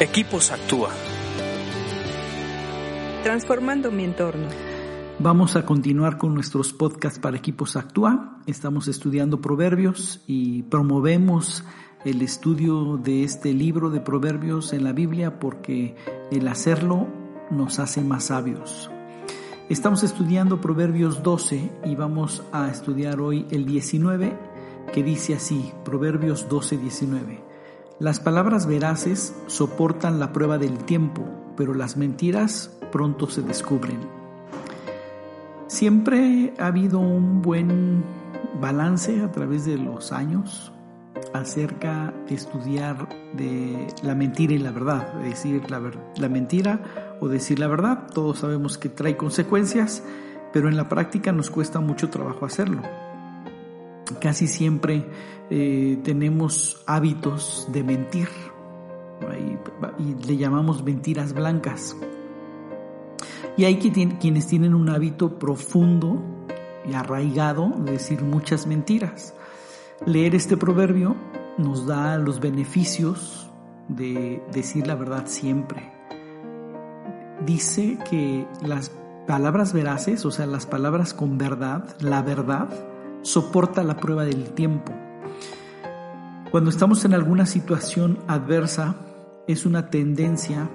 Equipos Actúa. Transformando mi entorno. Vamos a continuar con nuestros podcasts para Equipos Actúa. Estamos estudiando proverbios y promovemos el estudio de este libro de proverbios en la Biblia porque el hacerlo nos hace más sabios. Estamos estudiando Proverbios 12 y vamos a estudiar hoy el 19 que dice así, Proverbios 12, 19. Las palabras veraces soportan la prueba del tiempo, pero las mentiras pronto se descubren. Siempre ha habido un buen balance a través de los años acerca de estudiar de la mentira y la verdad, de decir la mentira o decir la verdad. Todos sabemos que trae consecuencias, pero en la práctica nos cuesta mucho trabajo hacerlo. Casi siempre eh, tenemos hábitos de mentir y, le llamamos mentiras blancas. Y hay quienes tienen un hábito profundo y arraigado de decir muchas mentiras. Leer este proverbio nos da los beneficios de decir la verdad siempre. Dice que las palabras veraces, o sea, las palabras con verdad, la verdad, soporta la prueba del tiempo. Cuando estamos en alguna situación adversa, es una tendencia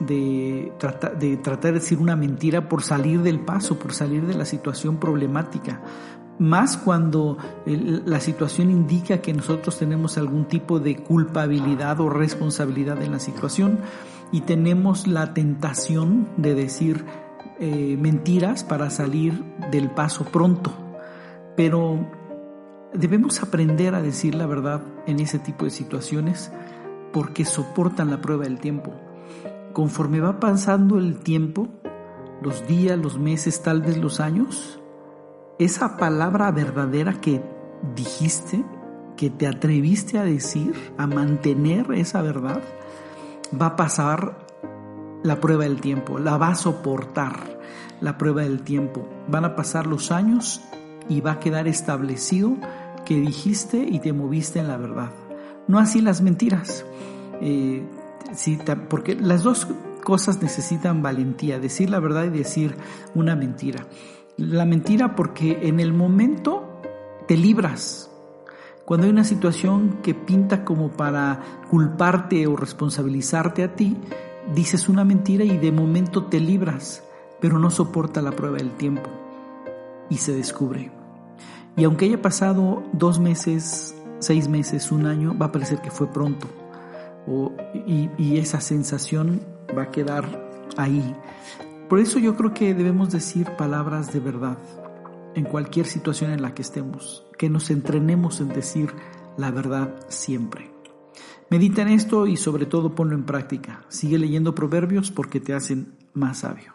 de, de tratar de decir una mentira por salir del paso, por salir de la situación problemática. Más cuando la situación indica que nosotros tenemos algún tipo de culpabilidad o responsabilidad en la situación y tenemos la tentación de decir eh, mentiras para salir del paso pronto. Pero debemos aprender a decir la verdad en ese tipo de situaciones porque soportan la prueba del tiempo. Conforme va pasando el tiempo, los días, los meses, tal vez los años, esa palabra verdadera que dijiste, que te atreviste a decir, a mantener esa verdad, va a pasar la prueba del tiempo, la va a soportar la prueba del tiempo. Van a pasar los años y va a quedar establecido que dijiste y te moviste en la verdad. No así las mentiras. Eh, porque las dos cosas necesitan valentía, decir la verdad y decir una mentira. La mentira porque en el momento te libras. Cuando hay una situación que pinta como para culparte o responsabilizarte a ti, dices una mentira y de momento te libras, pero no soporta la prueba del tiempo y se descubre. Y aunque haya pasado dos meses, seis meses, un año, va a parecer que fue pronto. y, y esa sensación va a quedar ahí. Por eso yo creo que debemos decir palabras de verdad en cualquier situación en la que estemos, que nos entrenemos en decir la verdad siempre. Medita en esto y sobre todo ponlo en práctica. Sigue leyendo proverbios porque te hacen más sabio.